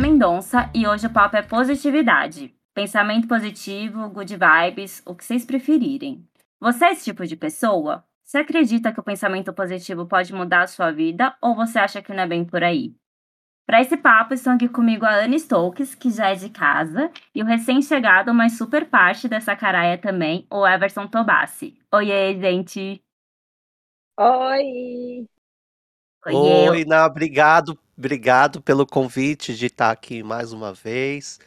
Mendonça e hoje o papo é positividade. Pensamento positivo, good vibes, o que vocês preferirem. Você é esse tipo de pessoa? Você acredita que o pensamento positivo pode mudar a sua vida ou você acha que não é bem por aí? Para esse papo, estão aqui comigo a Anne Stokes, que já é de casa, e o recém-chegado, mas super parte dessa caraia também, o Everson Tobassi. Oiê, gente! Oi! Oiê. Oi, Ná, obrigado, obrigado pelo convite de estar aqui mais uma vez.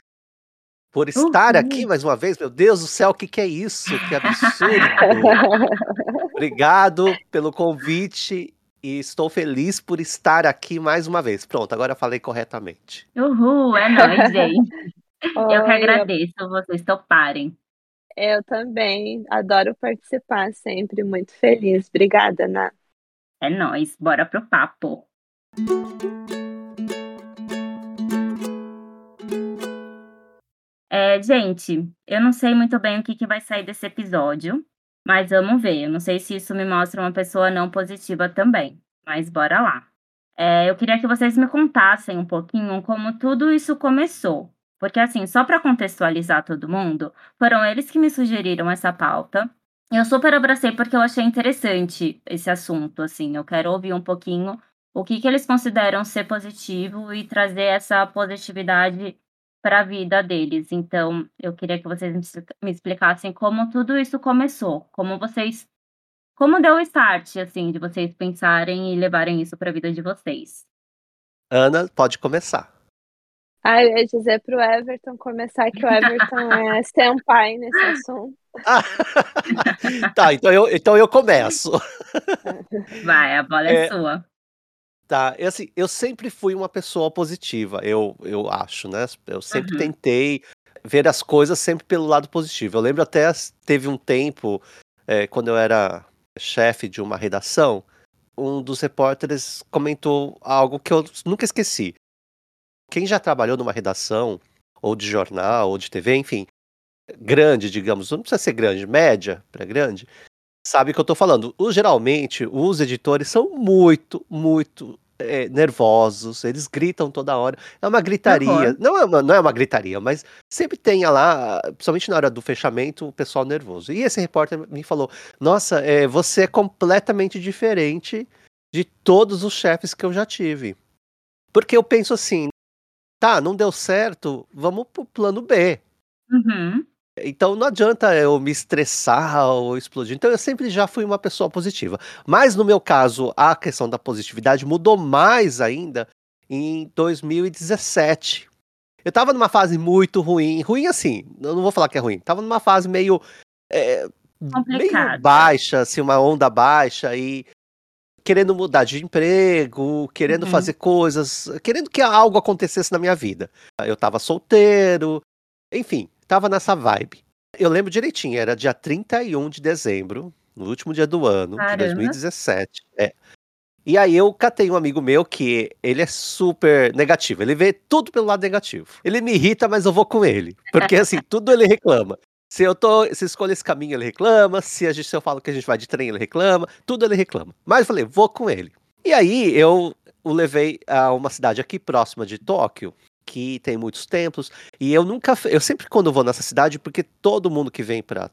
Por estar uhum. aqui mais uma vez, meu Deus do céu, o que, que é isso? Que absurdo! obrigado pelo convite e estou feliz por estar aqui mais uma vez. Pronto, agora falei corretamente. Uhul, é nóis, gente. Oi, eu que agradeço eu... vocês toparem. Eu também, adoro participar sempre, muito feliz. Obrigada, Ana. É nóis, bora pro papo. É, gente, eu não sei muito bem o que, que vai sair desse episódio, mas vamos ver. Eu não sei se isso me mostra uma pessoa não positiva também, mas bora lá. É, eu queria que vocês me contassem um pouquinho como tudo isso começou. Porque, assim, só para contextualizar todo mundo, foram eles que me sugeriram essa pauta. Eu super abracei porque eu achei interessante esse assunto, assim. Eu quero ouvir um pouquinho o que, que eles consideram ser positivo e trazer essa positividade para a vida deles. Então, eu queria que vocês me explicassem como tudo isso começou, como vocês como deu o start assim de vocês pensarem e levarem isso para a vida de vocês. Ana, pode começar. Ah, eu ia dizer pro Everton começar que o Everton é senpai nesse assunto. tá, então eu, então eu começo. Vai, a bola é, é sua. Tá, eu, assim, eu sempre fui uma pessoa positiva, eu, eu acho, né? Eu sempre uhum. tentei ver as coisas sempre pelo lado positivo. Eu lembro até, teve um tempo, é, quando eu era chefe de uma redação, um dos repórteres comentou algo que eu nunca esqueci. Quem já trabalhou numa redação, ou de jornal, ou de TV, enfim, grande, digamos, não precisa ser grande, média para grande, sabe o que eu tô falando. O, geralmente, os editores são muito, muito é, nervosos, eles gritam toda hora. É uma gritaria. Não, é uma, não é uma gritaria, mas sempre tem lá, principalmente na hora do fechamento, o pessoal nervoso. E esse repórter me falou: Nossa, é, você é completamente diferente de todos os chefes que eu já tive. Porque eu penso assim, tá, não deu certo, vamos pro plano B. Uhum. Então não adianta eu me estressar ou explodir. Então eu sempre já fui uma pessoa positiva. Mas no meu caso, a questão da positividade mudou mais ainda em 2017. Eu tava numa fase muito ruim. Ruim assim, eu não vou falar que é ruim. Tava numa fase meio. É, meio baixa, assim, uma onda baixa e querendo mudar de emprego, querendo uhum. fazer coisas, querendo que algo acontecesse na minha vida. Eu tava solteiro, enfim, tava nessa vibe. Eu lembro direitinho, era dia 31 de dezembro, no último dia do ano, Caramba. de 2017. É. E aí eu catei um amigo meu que ele é super negativo, ele vê tudo pelo lado negativo. Ele me irrita, mas eu vou com ele. Porque assim, tudo ele reclama. Se eu tô, se escolho esse caminho, ele reclama. Se, a gente, se eu falo que a gente vai de trem, ele reclama. Tudo ele reclama. Mas eu falei, vou com ele. E aí eu o levei a uma cidade aqui próxima de Tóquio, que tem muitos templos. E eu nunca, eu sempre quando vou nessa cidade, porque todo mundo que vem para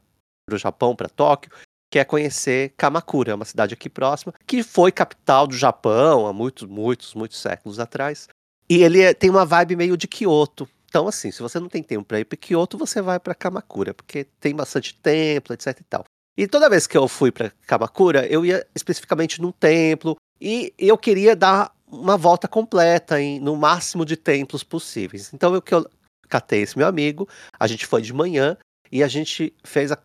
o Japão, para Tóquio, quer conhecer Kamakura, uma cidade aqui próxima, que foi capital do Japão há muitos, muitos, muitos séculos atrás. E ele é, tem uma vibe meio de Kyoto. Então, assim, se você não tem tempo para ir para Kyoto, você vai para Kamakura, porque tem bastante templo, etc e tal. E toda vez que eu fui para Kamakura, eu ia especificamente num templo e eu queria dar uma volta completa em, no máximo de templos possíveis. Então eu que eu catei esse meu amigo, a gente foi de manhã e a gente fez a,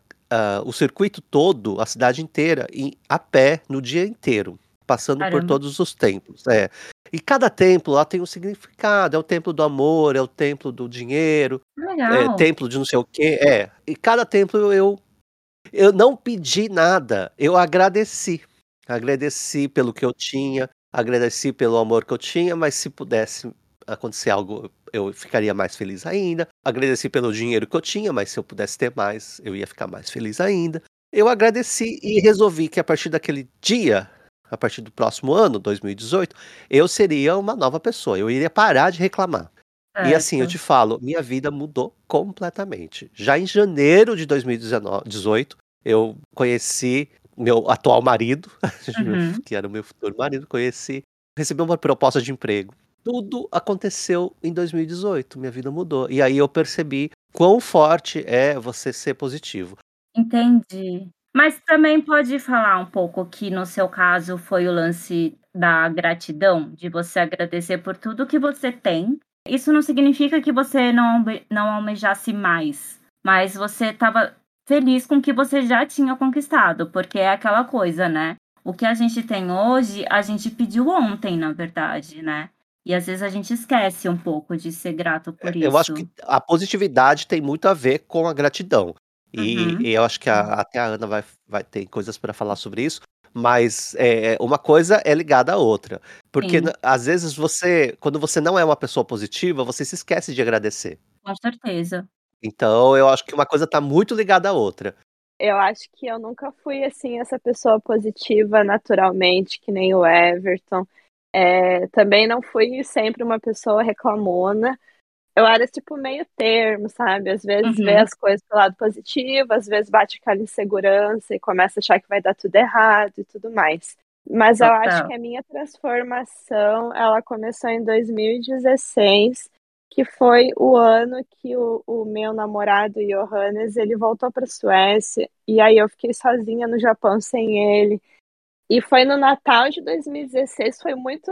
o circuito todo, a cidade inteira, em, a pé no dia inteiro, passando Caramba. por todos os templos. É. E cada templo lá tem um significado. É o templo do amor, é o templo do dinheiro, é templo de não sei o quê. É. E cada templo eu eu não pedi nada, eu agradeci. Agradeci pelo que eu tinha, agradeci pelo amor que eu tinha, mas se pudesse acontecer algo, eu ficaria mais feliz ainda. Agradeci pelo dinheiro que eu tinha, mas se eu pudesse ter mais, eu ia ficar mais feliz ainda. Eu agradeci e resolvi que a partir daquele dia, a partir do próximo ano, 2018, eu seria uma nova pessoa. Eu iria parar de reclamar. E assim, eu te falo, minha vida mudou completamente. Já em janeiro de 2019 18, eu conheci meu atual marido, Uhum. que era o meu futuro marido, conheci, recebi uma proposta de emprego. Tudo aconteceu em 2018, minha vida mudou. E aí eu percebi quão forte é você ser positivo. Entendi. Mas também pode falar um pouco que no seu caso foi o lance da gratidão, de você agradecer por tudo que você tem. Isso não significa que você não não almejasse mais, mas você estava feliz com o que você já tinha conquistado, porque é aquela coisa, né, o que a gente tem hoje, a gente pediu ontem, na verdade, né. E às vezes a gente esquece um pouco de ser grato por É, eu acho isso. que a positividade tem muito a ver com a gratidão. E Uhum. e eu acho que a até a Ana vai vai ter coisas pra falar sobre isso, mas, eh, uma coisa é ligada à outra. Porque Sim. às vezes você quando você não é uma pessoa positiva, você se esquece de agradecer. Com certeza. Então eu acho que uma coisa tá muito ligada à outra. Eu acho que eu nunca fui, assim, essa pessoa positiva naturalmente, que nem o Everton. Eh, também não fui sempre uma pessoa reclamona. Eu era tipo meio termo, sabe, às vezes vê Uhum. as coisas pelo lado positivo, às vezes bate aquela insegurança e começa a achar que vai dar tudo errado e tudo mais. Mas eu acho Total. que a minha transformação, ela começou em 2016, que foi o ano que o o meu namorado Johannes, ele voltou pra Suécia, e aí eu fiquei sozinha no Japão sem ele. E foi no Natal de 2016, foi muito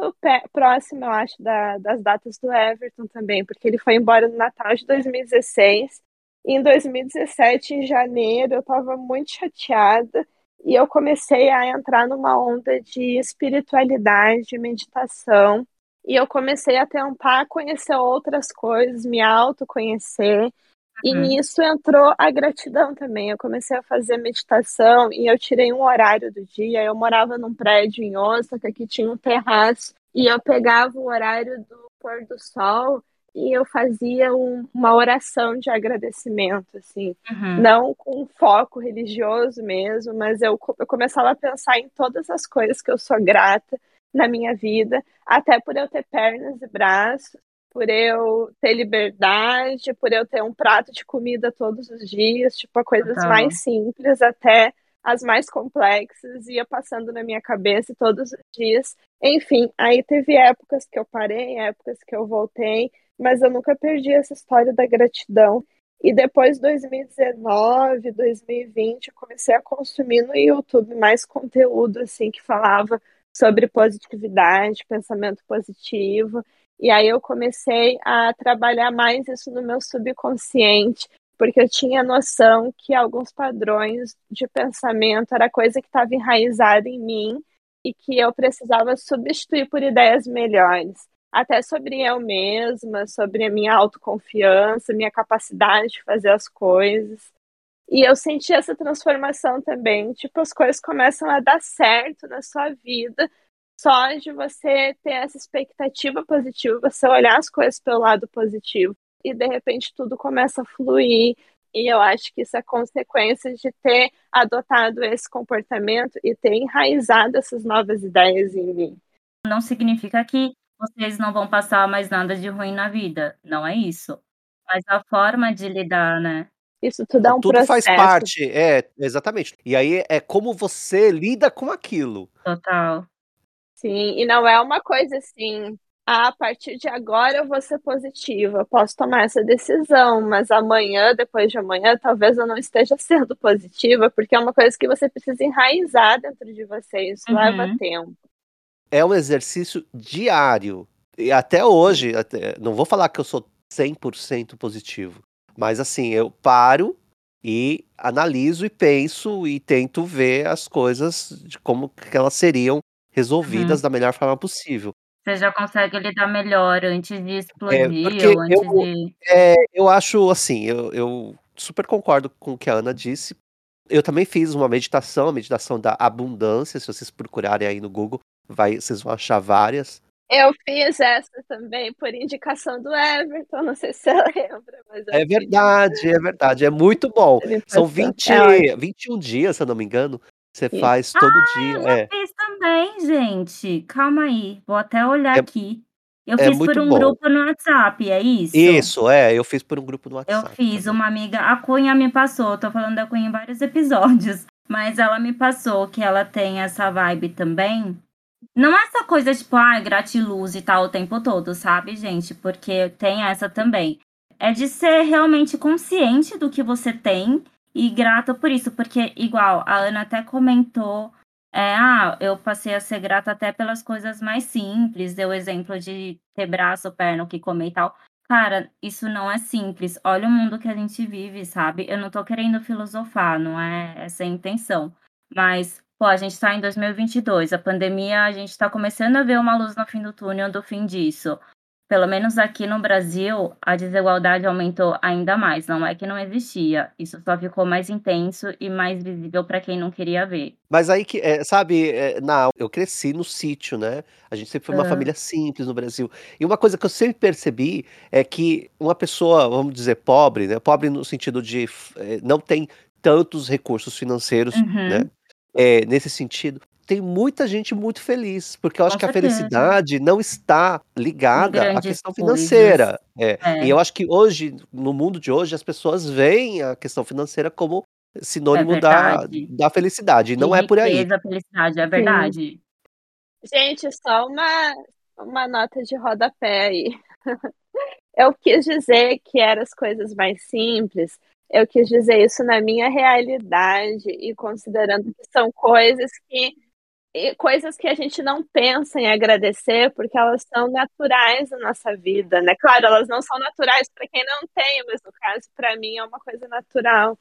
próximo eu acho da das datas do Everton também, porque ele foi embora no Natal de 2016. Em 2017, em janeiro, eu estava muito chateada, e eu comecei a entrar numa onda de espiritualidade, meditação, e eu comecei a tentar conhecer outras coisas, me autoconhecer, e Uhum. nisso entrou a gratidão também. Eu comecei a fazer meditação e eu tirei um horário do dia, eu morava num prédio em Osaka que tinha um terraço, e eu pegava o horário do pôr do sol e eu fazia um uma oração de agradecimento, assim, Uhum. não com foco religioso mesmo, mas eu eu começava a pensar em todas as coisas que eu sou grata na minha vida, até por eu ter pernas e braços, por eu ter liberdade, por eu ter um prato de comida todos os dias, tipo, coisas Total. mais simples até as mais complexas, ia passando na minha cabeça todos os dias. Enfim, aí teve épocas que eu parei, épocas que eu voltei, mas eu nunca perdi essa história da gratidão. E depois 2019, 2020, eu comecei a consumir no YouTube mais conteúdo, assim, que falava sobre positividade, pensamento positivo, e aí eu comecei a trabalhar mais isso no meu subconsciente, porque eu tinha noção que alguns padrões de pensamento era coisa que estava enraizada em mim e que eu precisava substituir por ideias melhores, até sobre eu mesma, sobre a minha autoconfiança, minha capacidade de fazer as coisas. E eu senti essa transformação também, tipo, as coisas começam a dar certo na sua vida, só de você ter essa expectativa positiva, você olhar as coisas pelo lado positivo, e de repente tudo começa a fluir. E eu acho que isso é consequência de ter adotado esse comportamento e ter enraizado essas novas ideias em mim. Não significa que vocês não vão passar mais nada de ruim na vida, não é isso. Mas a forma de lidar, né. Isso tudo é um tudo faz processo. parte é, exatamente. E aí é como você lida com aquilo. Total. Sim, e não é uma coisa assim: "Ah, a partir de agora eu vou ser positiva, eu posso tomar essa decisão, mas amanhã, depois de amanhã, talvez eu não esteja sendo positiva", porque é uma coisa que você precisa enraizar dentro de você, isso leva Uhum. tempo. É um exercício diário. E até hoje, até não vou falar que eu sou 100% positivo, mas assim, eu paro e analiso e penso e tento ver as coisas de como que elas seriam resolvidas Uhum. da melhor forma possível. Você já consegue lidar melhor antes de É, explodir porque ou eu antes de eh, eu acho assim, eu eu super concordo com o que a Ana disse. Eu também fiz uma meditação, a meditação da abundância, se vocês procurarem aí no Google, vai vocês vão achar várias. Eu fiz essa também por indicação do Everton, não sei se você lembra, mas eu É fiz verdade, é verdade, é muito bom. São passou, 20 é ótimo. 21 dias, se eu não me engano, você Isso. faz Ah, todo dia eu é. fiz também, gente. Calma aí, vou até olhar É aqui. Eu É fiz por um bom. grupo no WhatsApp, é isso? Isso, é, eu fiz por um grupo no Eu WhatsApp fiz, também. uma amiga a Cunha me passou, tô falando da Cunha em vários episódios, mas ela me passou que ela tem essa vibe também. Não é essa coisa tipo, ai, gratiluz e tal o tempo todo, sabe, gente? Porque tem essa também. É de ser realmente consciente do que você tem e grata por isso, porque igual a Ana até comentou, é, ah, eu passei a ser grata até pelas coisas mais simples, deu exemplo de ter braço, perna, o que comer e tal. Cara, isso não é simples. Olha o mundo que a gente vive, sabe? Eu não tô querendo filosofar, não é essa a intenção. Mas, pô, a gente tá em 2022, a pandemia, a gente tá começando a ver uma luz no fim do túnel do fim disso. Pelo menos aqui no Brasil, a desigualdade aumentou ainda mais. Não é que não existia, isso só ficou mais intenso e mais visível para quem não queria ver. Mas aí que, é, sabe, é, na, eu cresci no sítio, né? A gente sempre foi uma Hã. família simples no Brasil. E uma coisa que eu sempre percebi é que uma pessoa, vamos dizer, pobre, né? Pobre no sentido de eh, não tem tantos recursos financeiros, né? É, nesse sentido, tem muita gente muito feliz, porque eu acho que a felicidade não está ligada à questão financeira. É. E É. eu acho que hoje, no mundo de hoje, as pessoas veem a questão financeira como É sinônimo da, verdade. da felicidade. E não é por aí. riqueza, felicidade, é Sim. verdade. Gente, só uma, uma nota de rodapé aí. Eu quis dizer que eram as coisas mais simples. Eu quis dizer isso na minha realidade e considerando que são coisas que coisas que a gente não pensa em agradecer porque elas são naturais na nossa vida, né? Claro, elas não são naturais para quem não tem, mas no caso para mim é uma coisa natural.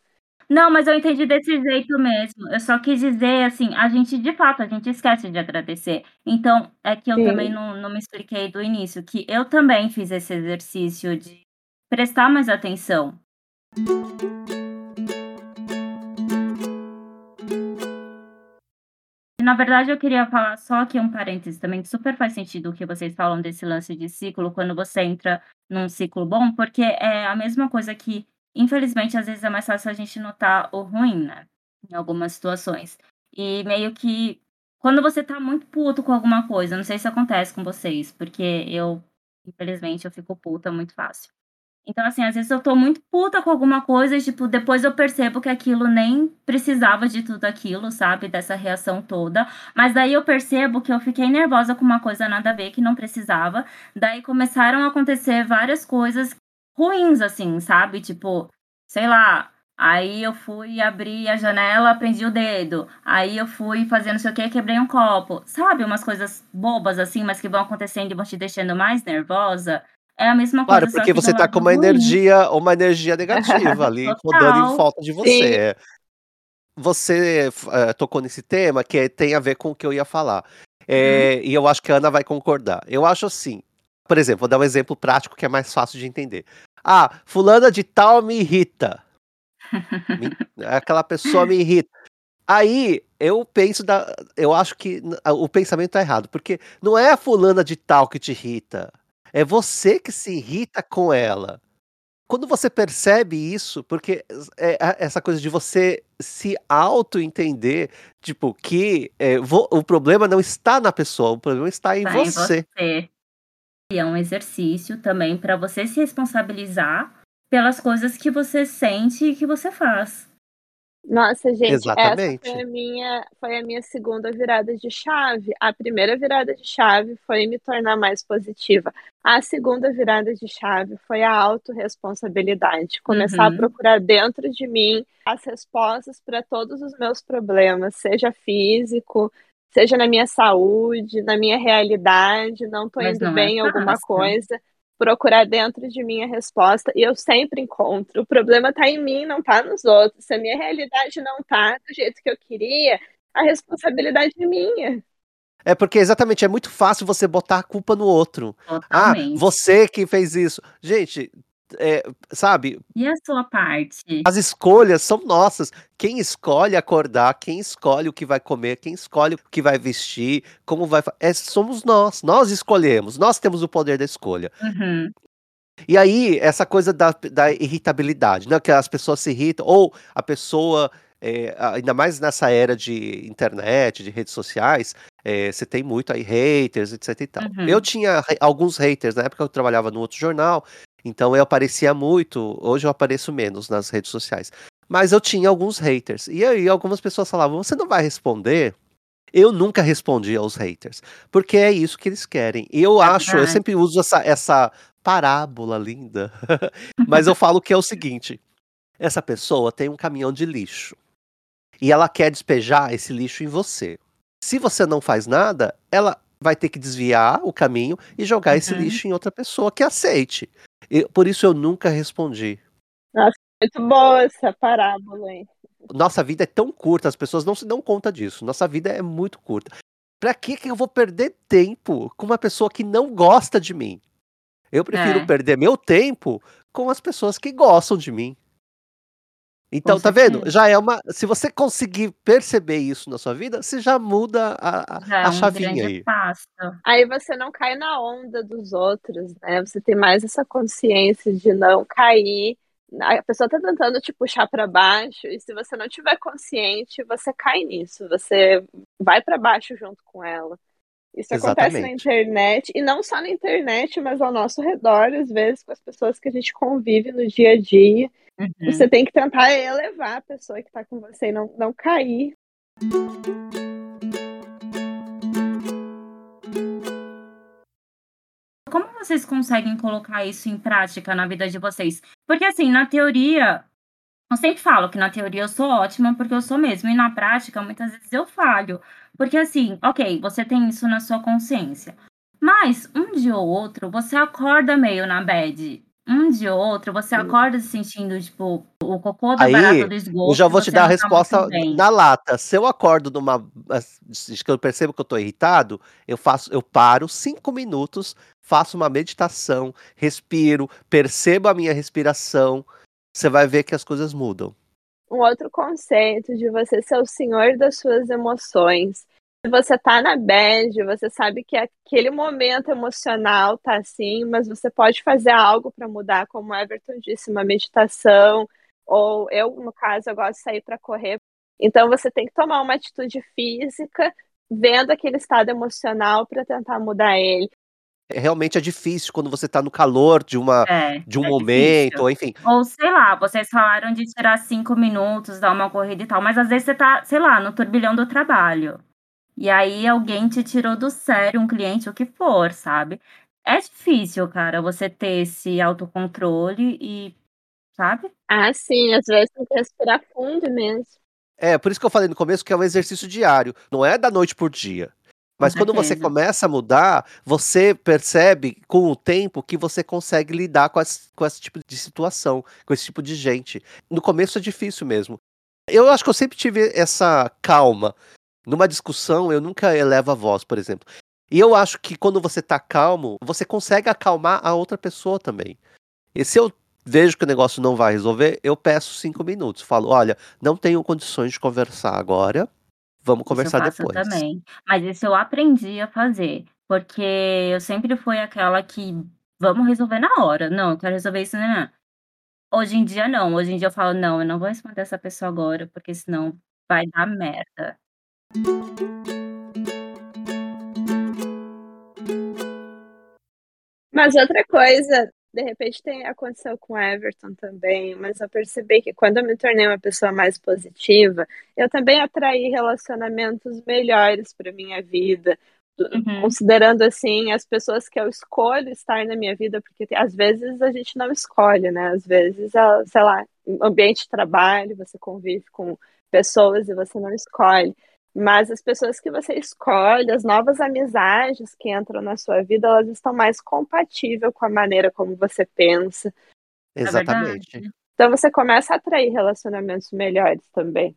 Não, mas eu entendi desse jeito mesmo. Eu só quis dizer, assim, a gente de fato, a gente esquece de agradecer. Então, é que eu também Sim. não não me expliquei do início, que eu também fiz esse exercício de prestar mais atenção. Na verdade eu queria falar só aqui um parêntese também, que super faz sentido o que vocês falam desse lance de ciclo, quando você entra num ciclo bom, porque é a mesma coisa que, infelizmente, às vezes é mais fácil a gente notar o ruim, né, em algumas situações. E meio que quando você tá muito puto com alguma coisa, não sei se acontece com vocês, porque eu, infelizmente, eu fico puta muito fácil. Então, assim, às vezes eu tô muito puta com alguma coisa e, tipo, depois eu percebo que aquilo nem precisava de tudo aquilo, sabe, dessa reação toda. Mas daí eu percebo que eu fiquei nervosa com uma coisa nada a ver, que não precisava. Daí começaram a acontecer várias coisas ruins, assim, sabe? Tipo, sei lá, aí eu fui abrir a janela, prendi o dedo. Aí eu fui fazer não sei o quê, quebrei um copo. Sabe, umas coisas bobas assim, mas que vão acontecendo e vão te deixando mais nervosa? É a mesma Claro, coisa, só porque você tá com uma ruim. energia uma energia negativa ali, rodando em volta de Sim. você. Você f eh, tocou nesse tema que tem a ver com o que eu ia falar. Uhum. Eh, e eu acho que a Ana vai concordar. Eu acho assim, por exemplo, vou dar um exemplo prático que é mais fácil de entender. "Ah, fulana de tal me irrita". Me aquela pessoa me irrita. Aí, eu penso da eu acho que o pensamento tá errado, porque não é a fulana de tal que te irrita, é você que se irrita com ela. Quando você percebe isso, porque a essa coisa de você se autoentender, tipo, que, vo o problema não está na pessoa, o problema está em Tá em você. você. E é um exercício também pra você se responsabilizar pelas coisas que você sente e que você faz. Nossa, gente, essa foi Exatamente. a minha foi a minha segunda virada de chave. A primeira virada de chave foi me tornar mais positiva. A segunda virada de chave foi a autorresponsabilidade, começar a Uhum. procurar dentro de mim as respostas pra todos os meus problemas, seja físico, seja na minha saúde, na minha realidade, não Mas indo não é bem em alguma coisa, procurar dentro de mim a resposta e eu sempre encontro. O problema tá em mim, não tá nos outros. Se a minha realidade não tá do jeito que eu queria, a responsabilidade é minha. É porque exatamente, é muito fácil você botar a culpa no outro. "Ah, Totalmente. você que fez isso". Gente, eh, sabe E a sua parte? as escolhas são nossas. Quem escolhe acordar, quem escolhe o que vai comer, quem escolhe o que vai vestir, como vai eh, somos nós, nós escolhemos, nós temos o poder da escolha. Uhum. E aí, essa coisa da da irritabilidade, né, que as pessoas se irritam ou a pessoa, é, ainda mais nessa era de internet, de redes sociais, é, você tem muito aí haters, etc e tal. Uhum. Eu tinha alguns haters, na época eu trabalhava no outro jornal, então eu aparecia muito, hoje eu apareço menos nas redes sociais. Mas eu tinha alguns haters. E aí algumas pessoas falavam, você não vai responder? Eu nunca respondi aos haters, porque é isso que eles querem. Eu acho, eu sempre uso essa, essa parábola linda, mas eu falo que é o seguinte: essa pessoa tem um caminhão de lixo e ela quer despejar esse lixo em você. Se você não faz nada, ela vai ter que desviar o caminho e jogar uhum. esse lixo em outra pessoa que aceite. E, por isso eu nunca respondi. Nossa, muito boa essa parábola aí. Nossa vida é tão curta, as pessoas não se dão conta disso. Nossa vida é muito curta. Pra que, que eu vou perder tempo com uma pessoa que não gosta de mim? Eu prefiro é. perder meu tempo com as pessoas que gostam de mim. Então, tá vendo? Já é uma. Se você conseguir perceber isso na sua vida, você já muda a, a, é a chavinha aí. Passo. Aí você não cai na onda dos outros, né? Você tem mais essa consciência de não cair. A pessoa tá tentando te puxar para baixo, e se você não tiver consciente, você cai nisso. Você vai para baixo junto com ela. Isso Exatamente. acontece na internet, e não só na internet, mas ao nosso redor, às vezes, com as pessoas que a gente convive no dia a dia. Uhum. Você tem que tentar elevar a pessoa que está com você e não, não cair. Como vocês conseguem colocar isso em prática na vida de vocês? Porque, assim, na teoria, eu sempre falo que na teoria eu sou ótima porque eu sou mesmo, e na prática muitas vezes eu falho. Porque, assim, ok, você tem isso na sua consciência. Mas um dia ou outro você acorda meio na bad um de outro, você acorda se sentindo, tipo, o cocô da barata do esgoto. Eu já vou te dar a tá resposta na lata. Se eu acordo numa. que eu percebo que eu tô irritado, eu faço, eu paro cinco minutos, faço uma meditação, respiro, percebo a minha respiração. Você vai ver que as coisas mudam. Um outro conceito de você ser o senhor das suas emoções se você tá na bad, você sabe que aquele momento emocional tá assim, mas você pode fazer algo para mudar, como o Everton disse, uma meditação, ou eu, no caso, eu gosto de sair para correr. Então você tem que tomar uma atitude física, vendo aquele estado emocional para tentar mudar ele. É, realmente é difícil quando você está no calor de uma é, de um é momento, ou enfim. Ou sei lá, vocês falaram de tirar cinco minutos, dar uma corrida e tal, mas às vezes você tá, sei lá, no turbilhão do trabalho. E aí alguém te tirou do sério, um cliente, o que for, sabe? É difícil, cara, você ter esse autocontrole e, sabe? Ah, sim, às vezes tem que respirar fundo mesmo. É, por isso que eu falei no começo que é um exercício diário, não é da noite por dia. Mas quando você começa a mudar, você percebe com o tempo que você consegue lidar com, as, com esse tipo de situação, com esse tipo de gente. No começo é difícil mesmo. Eu acho que eu sempre tive essa calma numa discussão, eu nunca elevo a voz, por exemplo. E eu acho que quando você tá calmo, você consegue acalmar a outra pessoa também. E se eu vejo que o negócio não vai resolver, eu peço cinco minutos. Falo, olha, não tenho condições de conversar agora. Vamos conversar isso eu faço depois. também. Mas isso eu aprendi a fazer. Porque eu sempre fui aquela que vamos resolver na hora. Não, eu quero resolver isso, né? Hoje em dia não. Hoje em dia eu falo, não, eu não vou responder essa pessoa agora, porque senão vai dar merda. Mas outra coisa, de repente tem aconteceu com Everton também, mas eu percebi que quando eu me tornei uma pessoa mais positiva, eu também atraí relacionamentos melhores para minha vida, uhum. considerando assim as pessoas que eu escolho estar na minha vida, porque às vezes a gente não escolhe, né? Às vezes, sei lá, ambiente de trabalho, você convive com pessoas e você não escolhe. Mas as pessoas que você escolhe, as novas amizades que entram na sua vida, elas estão mais compatíveis com a maneira como você pensa. É Exatamente. então você começa a atrair relacionamentos melhores também.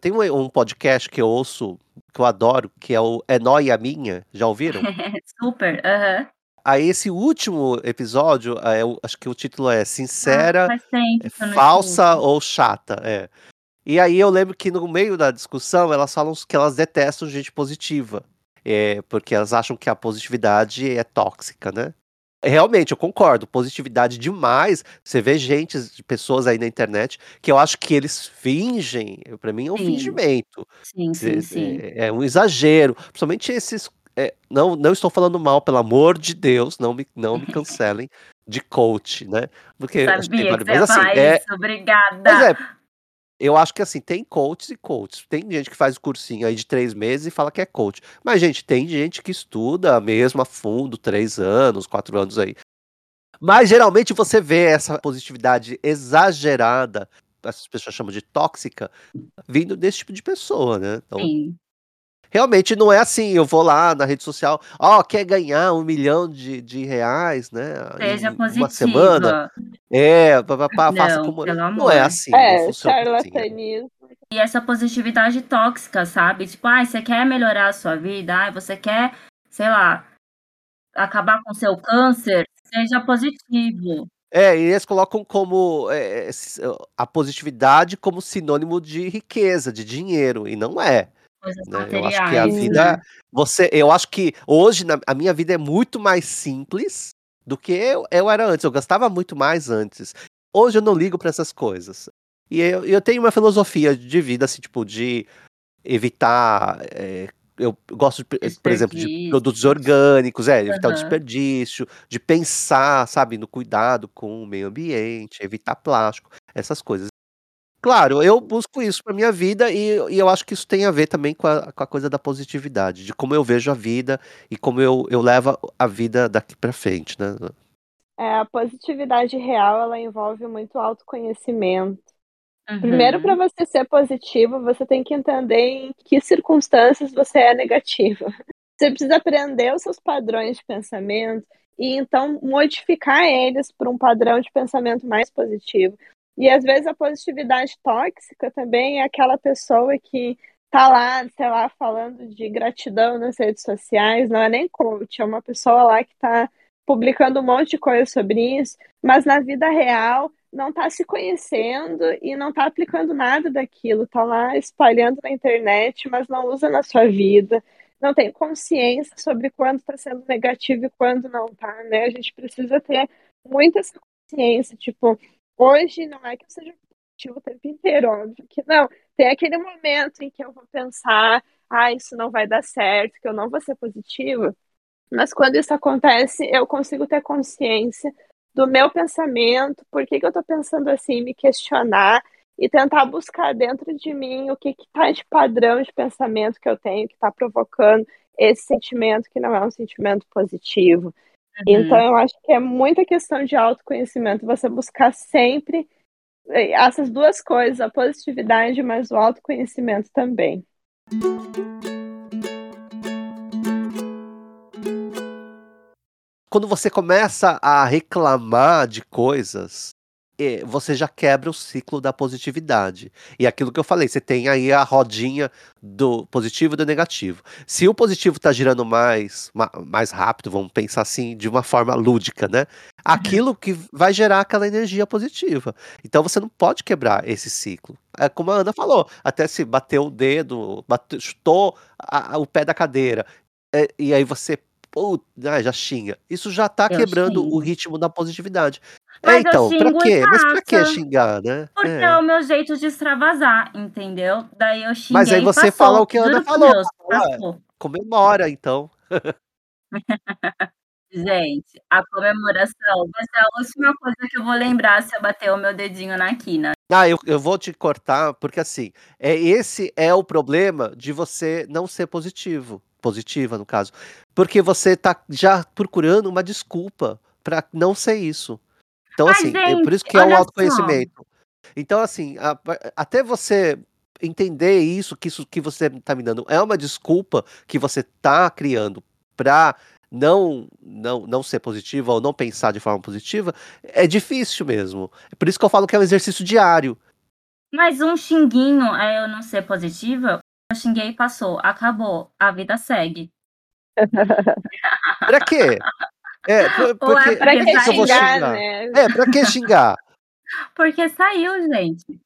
Tem um, podcast que eu ouço, que eu adoro, que é o É Nóia Minha. Já ouviram? Super, aham. Uh Aí esse último episódio, é, acho que o título é Sincera, ah, Falsa ou Chata. É. E aí eu lembro que no meio da discussão elas falam que elas detestam gente positiva. É, porque elas acham que a positividade é tóxica, né? Realmente, eu concordo. Positividade demais. Você vê gente, pessoas aí na internet, que eu acho que eles fingem. Pra mim é um Sim. fingimento. Sim, sim, sim. É, é um exagero. Principalmente esses. é, não, não estou falando mal, pelo amor de Deus, não me, não me cancelem de coach, né? Porque que Sabia que vários- você mas assim, é, isso. Obrigada. Mas é, eu acho que assim, tem coaches e coaches. Tem gente que faz o cursinho aí de três meses e fala que é coach. Mas, gente, tem gente que estuda mesmo a fundo, três anos, quatro anos aí. Mas geralmente você vê essa positividade exagerada, essas pessoas chamam de tóxica, vindo desse tipo de pessoa, né? Então, Sim. Realmente não é assim, eu vou lá na rede social, ó, quer ganhar um milhão de, de reais, né? Seja em uma semana. positiva. É, pá, pá, pá, faça Não, como. pelo Não é assim, É, funciona assim. charlatanismo. E essa positividade tóxica, sabe? Tipo, ai, você quer melhorar a sua vida? Ai, você quer, sei lá, acabar com o seu câncer? Seja positivo. É, e eles colocam como é, s- a positividade como sinônimo de riqueza, de dinheiro, e não é. Coisas né? Eu acho que a materiais, vida, você, eu acho que hoje na- a minha vida é muito mais simples do que eu, eu era antes. Eu gastava muito mais antes. Hoje eu não ligo para essas coisas. E eu, eu tenho uma filosofia de vida assim, tipo de evitar. é, eu gosto, de, por exemplo, de produtos orgânicos, é, evitar o Aham. desperdício, de pensar, sabe, no cuidado com o meio ambiente, evitar plástico, essas coisas. Claro, eu busco isso para minha vida e, e eu acho que isso tem a ver também com a, com a coisa da positividade, de como eu vejo a vida e como eu, eu levo a vida daqui para frente, né? É, a positividade real, ela envolve muito autoconhecimento. Uhum. Primeiro, para você ser positivo, você tem que entender em que circunstâncias você é negativa. Você precisa aprender os seus padrões de pensamento e então modificar eles para um padrão de pensamento mais positivo. E às vezes a positividade tóxica também é aquela pessoa que tá lá, sei lá, falando de gratidão nas redes sociais, não é nem coach, é uma pessoa lá que tá publicando um monte de coisa sobre isso, mas na vida real não está se conhecendo e não está aplicando nada daquilo, está lá espalhando na internet, mas não usa na sua vida, não tem consciência sobre quando está sendo negativo e quando não está, né? A gente precisa ter muita essa consciência, tipo, hoje não é que eu seja positivo o tempo inteiro, óbvio que não. Tem aquele momento em que eu vou pensar, ah, isso não vai dar certo, que eu não vou ser positiva. Mas quando isso acontece, eu consigo ter consciência do meu pensamento, por que, que eu estou pensando assim, me questionar e tentar buscar dentro de mim o que está de padrão de pensamento que eu tenho, que está provocando esse sentimento que não é um sentimento positivo. Uhum. Então, eu acho que é muita questão de autoconhecimento, você buscar sempre eh, essas duas coisas, a positividade, mas o autoconhecimento também. Quando você começa a reclamar de coisas, você já quebra o ciclo da positividade. E aquilo que eu falei, você tem aí a rodinha do positivo e do negativo. Se o positivo está girando mais, ma- mais rápido, vamos pensar assim, de uma forma lúdica, né? Aquilo que vai gerar aquela energia positiva. Então você não pode quebrar esse ciclo. É como a Ana falou, até se bateu o dedo, bateu, chutou a- a- o pé da cadeira, é, e aí você putz, ah, já xinga. Isso já tá Eu quebrando o ritmo da positividade. Mas é, eu então, pra xingo e quê? Mas pra que xingar, né? Porque é. É. o meu jeito de extravasar, entendeu? Daí eu xinguei Mas aí você passou. fala o que a Ana falou. Deus, comemora, então. Gente, a comemoração vai ser a última coisa que eu vou lembrar se eu bater o meu dedinho na quina. Ah, eu, eu vou te cortar, porque assim, é, esse é o problema de você não ser positivo. Positiva, no caso. Porque você tá já procurando uma desculpa pra não ser isso. Então, Mas, assim, é por gente, isso que é o olha só. autoconhecimento. Então, assim, a- até você entender isso, que isso que você tá me dando é uma desculpa que você tá criando pra não, não, não ser positiva ou não pensar de forma positiva, é difícil mesmo. É por isso que eu falo que é um exercício diário. Mas um xinguinho é eu não ser positiva. Eu xinguei e passou. Acabou. A vida segue. Pra quê? É, por, Ou é porque, Pra por que que, que eu vou xingar, né? É, pra que xingar? Porque saiu, gente.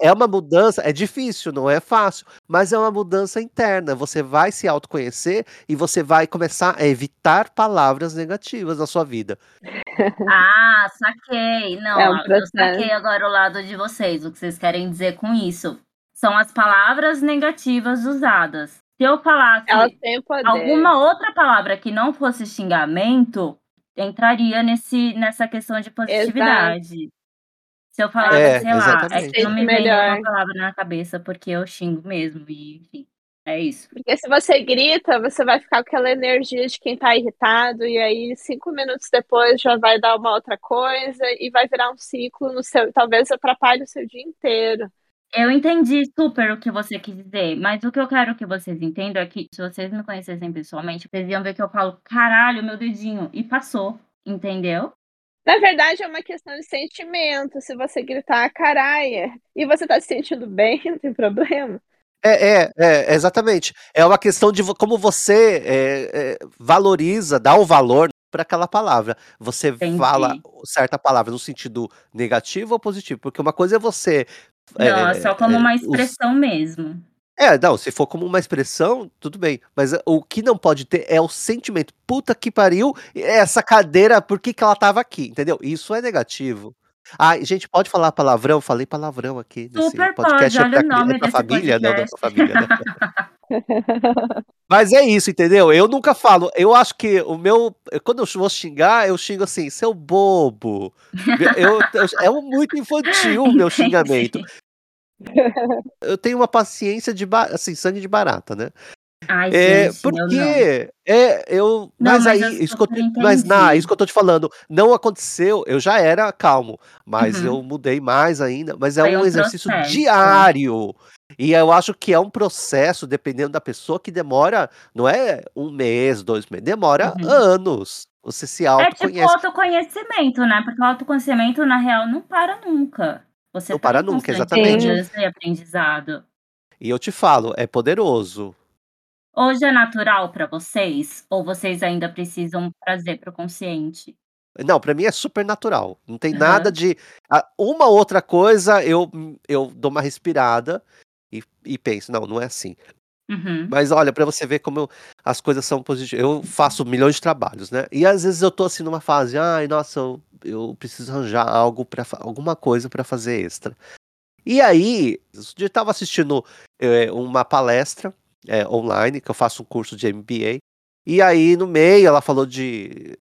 é uma mudança, é difícil, não é fácil, mas é uma mudança interna. Você vai se autoconhecer e você vai começar a evitar palavras negativas na sua vida. Ah, saquei. Não, É um eu saquei agora o lado de vocês, o que vocês querem dizer com isso. São as palavras negativas usadas. Se eu falasse alguma outra palavra que não fosse xingamento, entraria nesse, nessa questão de positividade. Se eu falasse, É, sei lá, é exatamente. que não me vem uma palavra na cabeça porque eu xingo mesmo, e enfim, é isso. Porque se você grita, você vai ficar com aquela energia de quem tá irritado, e aí cinco minutos depois já vai dar uma outra coisa e vai virar um ciclo no seu. Talvez atrapalhe o seu dia inteiro. Eu entendi super o que você quis dizer, mas o que eu quero que vocês entendam é que se vocês me conhecessem pessoalmente, vocês iam ver que eu falo, caralho, meu dedinho, e passou, entendeu? Na verdade, é uma questão de sentimento. Se você gritar caralho e você tá se sentindo bem, não tem problema. É, é, é, exatamente. É uma questão de como você é, é, valoriza, dá o valor para aquela palavra. Você Entendi. fala certa palavra no sentido negativo ou positivo, porque uma coisa é você. Não, é é, só como é, uma os- expressão mesmo. É, não, se for como uma expressão, tudo bem. Mas é, o que não pode ter é o sentimento. Puta que pariu, essa cadeira, por que, que ela tava aqui? Entendeu? Isso é negativo. Ah, gente, pode falar palavrão? Falei palavrão aqui Super podcast. pode, é pra, olha o nome é pra desse família? Não, não é podcast. pra família, né? Mas é isso, entendeu? Eu nunca falo. Eu acho que o meu. Quando eu vou xingar, eu xingo assim, seu bobo. Eu, eu- é muito infantil o meu xingamento. Eu tenho uma paciência de assim, sangue de barata, né? Ai, É, gente, eu não. porque é, eu. Não, Mas, mas aí, eu isso que eu, mas na, isso que eu tô te falando, não aconteceu, eu já era calmo, mas Uhum. eu mudei mais ainda, mas é Foi um exercício processo. diário. E eu acho que é um processo, dependendo da pessoa, que demora, não é um mês, dois meses, demora Uhum. anos. Você se É tipo autoconhece. autoconhecimento, né? Porque o autoconhecimento, na real, não para nunca. Você Não tá para nunca, exatamente. e aprendizado. E eu te falo, é poderoso. Hoje é natural pra vocês? Ou vocês ainda precisam trazer pro consciente? Não, pra mim é super natural. Não tem Aham. nada de. ah, Uma outra coisa eu, eu dou uma respirada e, e penso, não, não é assim. Uhum. Mas olha, pra você ver como eu- as coisas são positivas. Eu faço milhões de trabalhos, né? E às vezes eu tô assim numa fase, ai, nossa, eu, eu preciso arranjar algo para alguma coisa pra fazer extra. E aí, eu tava assistindo eh, uma palestra eh, online, que eu faço um curso de MBA. E aí, no meio, ela falou de.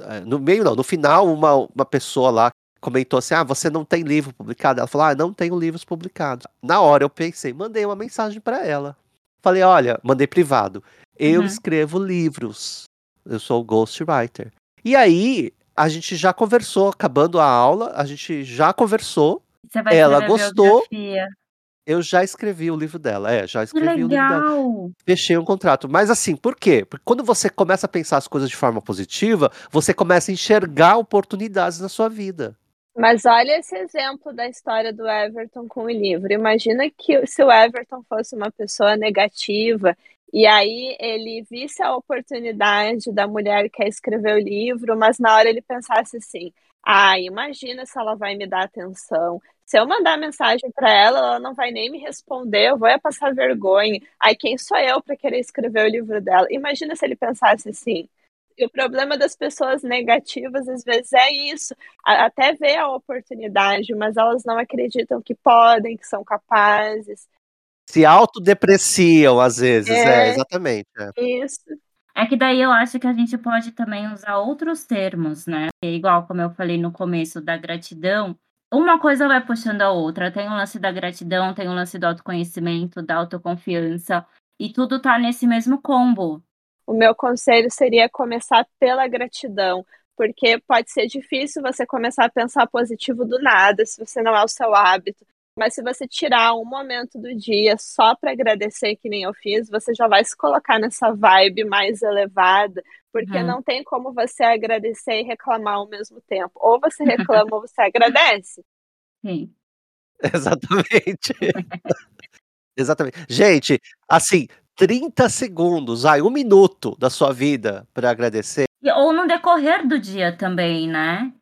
eh, No meio, não, no final, uma, uma pessoa lá comentou assim: Ah, você não tem livro publicado? Ela falou: Ah, não tenho livros publicados. Na hora eu pensei, mandei uma mensagem pra ela. Falei: Olha, mandei privado. Eu Uhum. escrevo livros. Eu sou ghostwriter. E aí, a gente já conversou, acabando a aula, a gente já conversou. Você vai Ela gostou. Eu já escrevi o livro dela. É, já escrevi o livro dela. Fechei um contrato. Mas assim, por quê? Porque quando você começa a pensar as coisas de forma positiva, você começa a enxergar oportunidades na sua vida. Mas olha esse exemplo da história do Everton com o livro. Imagina que se o Everton fosse uma pessoa negativa e aí ele visse a oportunidade da mulher que quer escrever o livro, mas na hora ele pensasse assim: ah, imagina se ela vai me dar atenção. Se eu mandar mensagem para ela, ela não vai nem me responder, eu vou é passar vergonha. Aí quem sou eu para querer escrever o livro dela? Imagina se ele pensasse assim. E o problema das pessoas negativas, às vezes, é isso. Até ver a oportunidade, mas elas não acreditam que podem, que são capazes. Se autodepreciam às vezes, é, É. exatamente. é. Isso. É que daí eu acho que a gente pode também usar outros termos, né? É igual como eu falei no começo da gratidão, uma coisa vai puxando a outra. Tem o lance da gratidão, tem o lance do autoconhecimento, da autoconfiança, e tudo tá nesse mesmo combo. O meu conselho seria começar pela gratidão, porque pode ser difícil você começar a pensar positivo do nada, se você não é o seu hábito. Mas se você tirar um momento do dia só para agradecer, que nem eu fiz, você já vai se colocar nessa vibe mais elevada, porque Uhum. não tem como você agradecer e reclamar ao mesmo tempo. Ou você reclama ou você agradece. Sim. Exatamente. Exatamente. Gente, assim, 30 segundos, ai, um minuto da sua vida para agradecer. E- Ou no decorrer do dia também, né?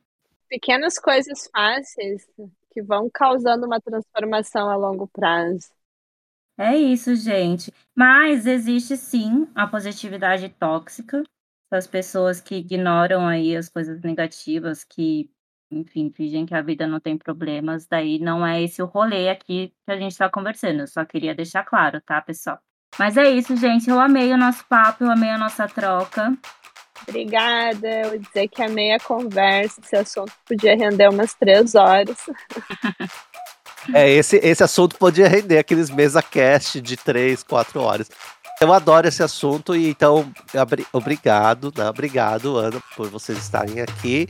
Pequenas coisas fáceis que vão causando uma transformação a longo prazo. É isso, gente. Mas existe sim a positividade tóxica, as pessoas que ignoram aí as coisas negativas, que, enfim, fingem que a vida não tem problemas, daí não é esse o rolê aqui que a gente está conversando. Eu só queria deixar claro, tá, pessoal? Mas é isso, gente. Eu amei o nosso papo, eu amei a nossa troca. Obrigada. Eu vou dizer que amei a conversa. Esse assunto podia render umas três horas. É, esse, esse assunto podia render aqueles mesa cast de três, quatro horas. Eu adoro esse assunto e então obrigado, né? Obrigado, Ana, por vocês estarem aqui.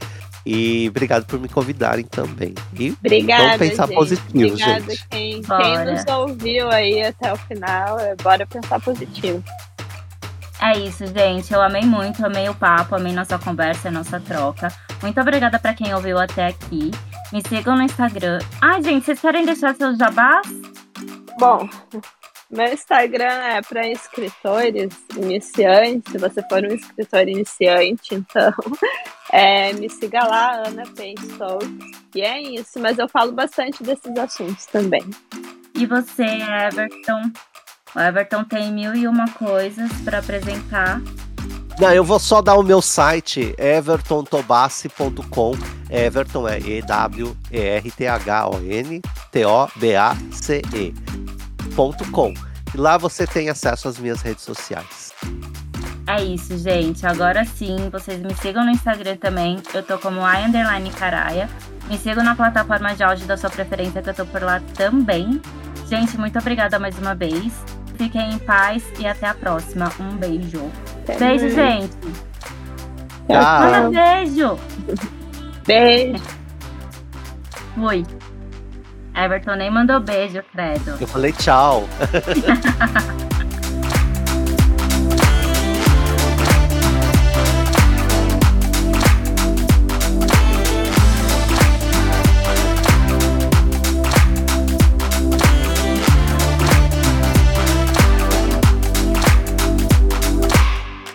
E obrigado por me convidarem também. E Obrigada, vamos pensar gente. positivo, Obrigada gente. Quem, quem nos ouviu aí até o final, é, bora pensar positivo. É isso, gente. Eu amei muito, amei o papo, amei nossa conversa, nossa troca. Muito obrigada para quem ouviu até aqui. Me sigam no Instagram. Ai, gente, vocês querem deixar seus jabás? Bom, meu Instagram é para escritores iniciantes. Se você for um escritor iniciante, então é, me siga lá, Ana Pensou. E é isso, mas eu falo bastante desses assuntos também. E você, Everton? O Everton tem mil e uma coisas para apresentar. Não, eu vou só dar o meu site, evertontobassi.com. Everton é E lá você tem acesso às minhas redes sociais. É isso, gente. Agora sim, vocês me sigam no Instagram também. Eu tô como Caraia. Me sigam na plataforma de áudio da sua preferência, que eu tô por lá também. Gente, muito obrigada mais uma vez. Fiquem em paz e até a próxima. Um beijo. Até beijo, mais. gente. Tchau. Manda beijo. Beijo. Fui. Everton nem mandou beijo, credo. Eu falei tchau.